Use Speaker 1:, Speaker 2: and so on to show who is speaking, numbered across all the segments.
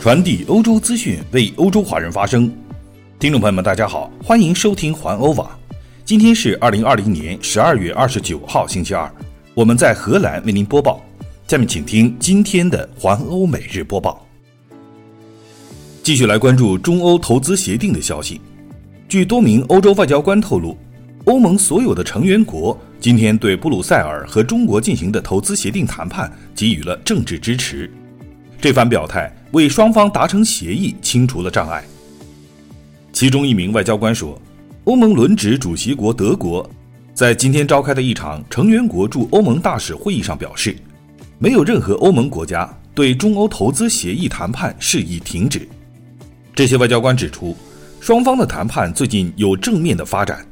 Speaker 1: 传递欧洲资讯，为欧洲华人发声。听众朋友们，大家好，欢迎收听环欧网。今天是二零二零年十二月二十九号，星期二。我们在荷兰为您播报。下面请听今天的环欧每日播报。继续来关注中欧投资协定的消息。据多名欧洲外交官透露，欧盟所有的成员国今天对布鲁塞尔和中国进行的投资协定谈判给予了政治支持。这番表态为双方达成协议清除了障碍。其中一名外交官说：“欧盟轮值主席国德国在今天召开的一场成员国驻欧盟大使会议上表示，没有任何欧盟国家对中欧投资协议谈判示意停止。”这些外交官指出，双方的谈判最近有正面的发展。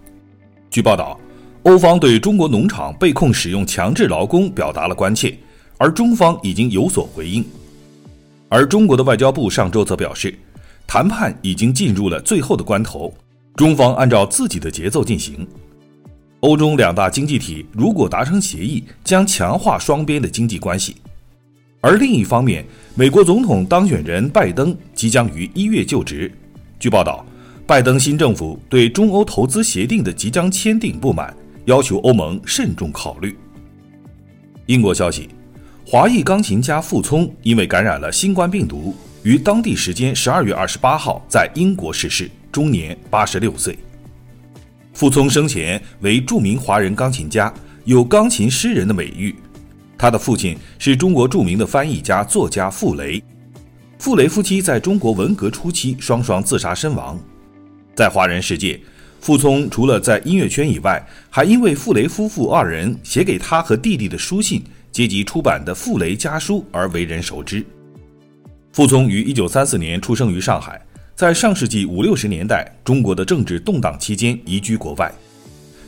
Speaker 1: 据报道，欧方对中国农场被控使用强制劳工表达了关切，而中方已经有所回应。而中国的外交部上周则表示，谈判已经进入了最后的关头，中方按照自己的节奏进行。欧中两大经济体如果达成协议，将强化双边的经济关系。而另一方面，美国总统当选人拜登即将于一月就职。据报道，拜登新政府对中欧投资协定的即将签订不满，要求欧盟慎重考虑。英国消息。华裔钢琴家傅聪因为感染了新冠病毒，于当地时间十二月二十八号在英国逝世，终年八十六岁。傅聪生前为著名华人钢琴家，有“钢琴诗人”的美誉。他的父亲是中国著名的翻译家、作家傅雷。傅雷夫妻在中国文革初期双双自杀身亡。在华人世界，傅聪除了在音乐圈以外，还因为傅雷夫妇二人写给他和弟弟的书信。阶级出版的《傅雷家书》而为人熟知。傅聪于1934年出生于上海，在上世纪五六十年代中国的政治动荡期间移居国外。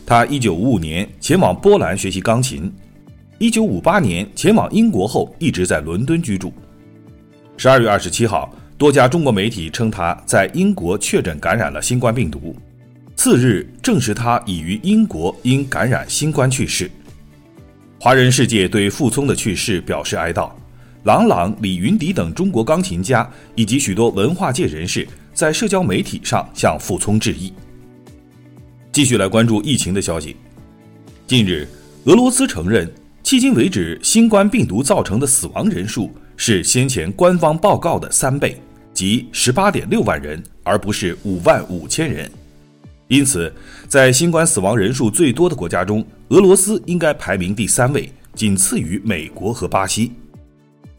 Speaker 1: 他1955年前往波兰学习钢琴，1958年前往英国后一直在伦敦居住。12月27号，多家中国媒体称他在英国确诊感染了新冠病毒，次日证实他已于英国因感染新冠去世。华人世界对傅聪的去世表示哀悼，郎朗、李云迪等中国钢琴家以及许多文化界人士在社交媒体上向傅聪致意。继续来关注疫情的消息。近日，俄罗斯承认，迄今为止新冠病毒造成的死亡人数是先前官方报告的三倍，即十八点六万人，而不是五万五千人。因此，在新冠死亡人数最多的国家中，俄罗斯应该排名第三位，仅次于美国和巴西。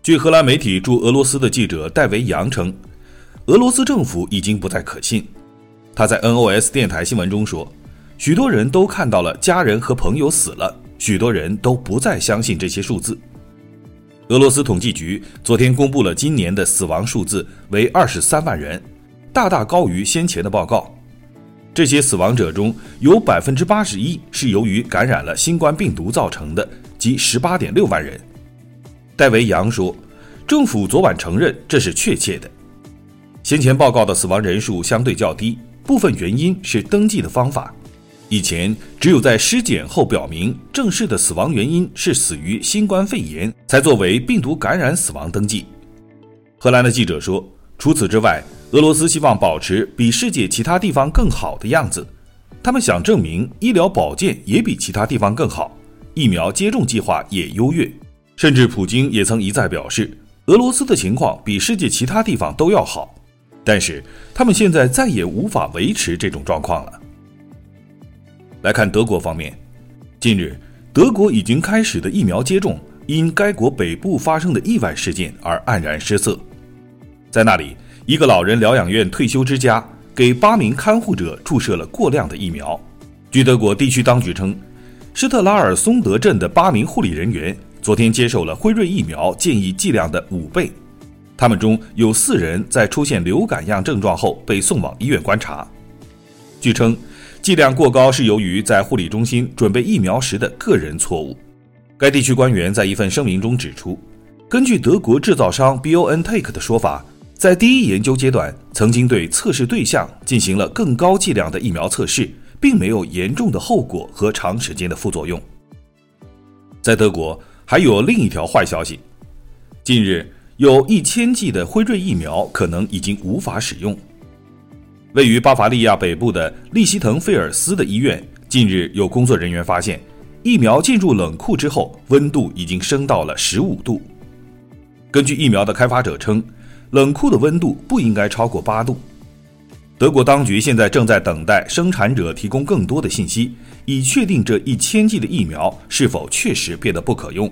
Speaker 1: 据荷兰媒体驻俄罗斯的记者戴维扬称，俄罗斯政府已经不再可信。他在 NOS 电台新闻中说：“许多人都看到了家人和朋友死了，许多人都不再相信这些数字。”俄罗斯统计局昨天公布了今年的死亡数字为二十三万人，大大高于先前的报告。这些死亡者中有百分之八十一是由于感染了新冠病毒造成的，即十八点六万人。戴维扬说：“政府昨晚承认这是确切的。先前报告的死亡人数相对较低，部分原因是登记的方法。以前只有在尸检后表明正式的死亡原因是死于新冠肺炎，才作为病毒感染死亡登记。”荷兰的记者说：“除此之外。”俄罗斯希望保持比世界其他地方更好的样子，他们想证明医疗保健也比其他地方更好，疫苗接种计划也优越，甚至普京也曾一再表示，俄罗斯的情况比世界其他地方都要好。但是他们现在再也无法维持这种状况了。来看德国方面，近日德国已经开始的疫苗接种，因该国北部发生的意外事件而黯然失色，在那里。一个老人疗养院退休之家给八名看护者注射了过量的疫苗。据德国地区当局称，施特拉尔松德镇的八名护理人员昨天接受了辉瑞疫苗建议剂量的五倍。他们中有四人在出现流感样症状后被送往医院观察。据称，剂量过高是由于在护理中心准备疫苗时的个人错误。该地区官员在一份声明中指出，根据德国制造商 BioNTech 的说法。在第一研究阶段，曾经对测试对象进行了更高剂量的疫苗测试，并没有严重的后果和长时间的副作用。在德国，还有另一条坏消息。近日，有一千剂的辉瑞疫苗可能已经无法使用。位于巴伐利亚北部的利希滕菲尔斯的医院，近日有工作人员发现，疫苗进入冷库之后，温度已经升到了十五度。根据疫苗的开发者称，冷库的温度不应该超过八度。德国当局现在正在等待生产者提供更多的信息，以确定这一千剂的疫苗是否确实变得不可用。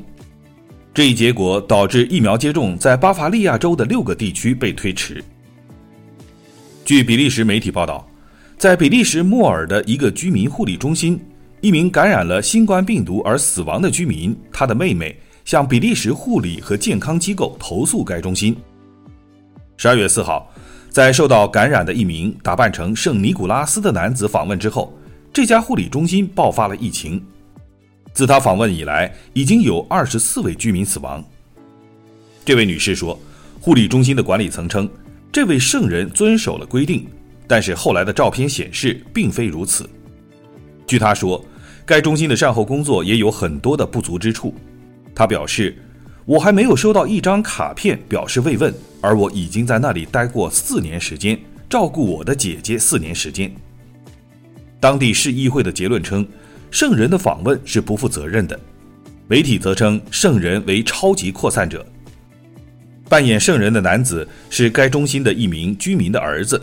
Speaker 1: 这一结果导致疫苗接种在巴伐利亚州的六个地区被推迟。据比利时媒体报道，在比利时莫尔的一个居民护理中心，一名感染了新冠病毒而死亡的居民，他的妹妹向比利时护理和健康机构投诉该中心。十二月四号，在受到感染的一名打扮成圣尼古拉斯的男子访问之后，这家护理中心爆发了疫情。自他访问以来，已经有二十四位居民死亡。这位女士说，护理中心的管理层称。这位圣人遵守了规定，但是后来的照片显示并非如此。据他说，该中心的善后工作也有很多的不足之处。他表示：“我还没有收到一张卡片表示慰问，而我已经在那里待过四年时间，照顾我的姐姐四年时间。”当地市议会的结论称，圣人的访问是不负责任的。媒体则称圣人为超级扩散者。扮演圣人的男子是该中心的一名居民的儿子，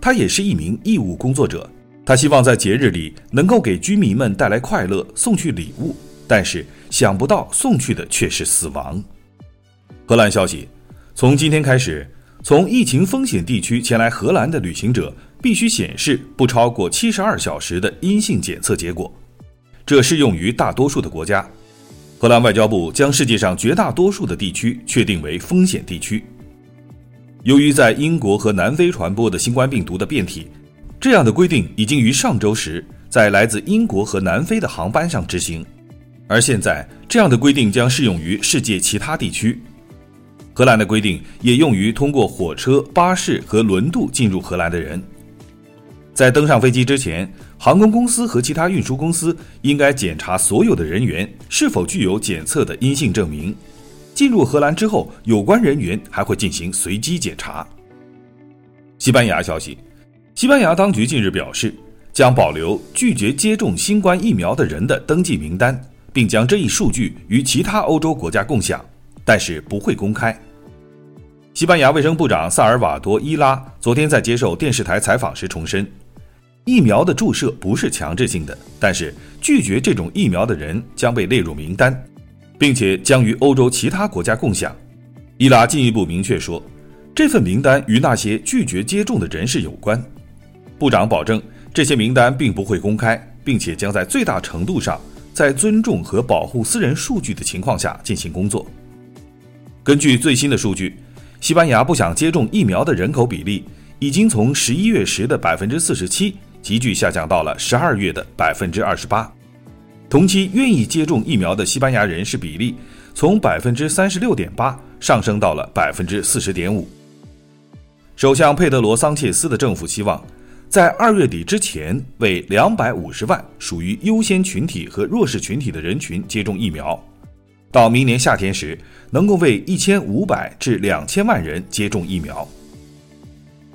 Speaker 1: 他也是一名义务工作者。他希望在节日里能够给居民们带来快乐，送去礼物，但是想不到送去的却是死亡。荷兰消息：从今天开始，从疫情风险地区前来荷兰的旅行者必须显示不超过七十二小时的阴性检测结果，这适用于大多数的国家。荷兰外交部将世界上绝大多数的地区确定为风险地区。由于在英国和南非传播的新冠病毒的变体，这样的规定已经于上周时在来自英国和南非的航班上执行，而现在这样的规定将适用于世界其他地区。荷兰的规定也用于通过火车、巴士和轮渡进入荷兰的人。在登上飞机之前，航空公司和其他运输公司应该检查所有的人员是否具有检测的阴性证明。进入荷兰之后，有关人员还会进行随机检查。西班牙消息，西班牙当局近日表示，将保留拒绝接种新冠疫苗的人的登记名单，并将这一数据与其他欧洲国家共享，但是不会公开。西班牙卫生部长萨尔瓦多·伊拉昨天在接受电视台采访时重申。疫苗的注射不是强制性的，但是拒绝这种疫苗的人将被列入名单，并且将与欧洲其他国家共享。伊拉进一步明确说，这份名单与那些拒绝接种的人士有关。部长保证，这些名单并不会公开，并且将在最大程度上在尊重和保护私人数据的情况下进行工作。根据最新的数据，西班牙不想接种疫苗的人口比例已经从十一月时的百分之四十七。急剧下降到了十二月的百分之二十八，同期愿意接种疫苗的西班牙人士比例从百分之三十六点八上升到了百分之四十点五。首相佩德罗·桑切斯的政府希望在二月底之前为两百五十万属于优先群体和弱势群体的人群接种疫苗，到明年夏天时能够为一千五百至两千万人接种疫苗。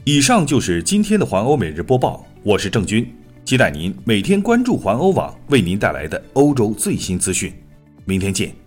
Speaker 1: 以上就是今天的环欧每日播报。我是郑军，期待您每天关注环欧网为您带来的欧洲最新资讯。明天见。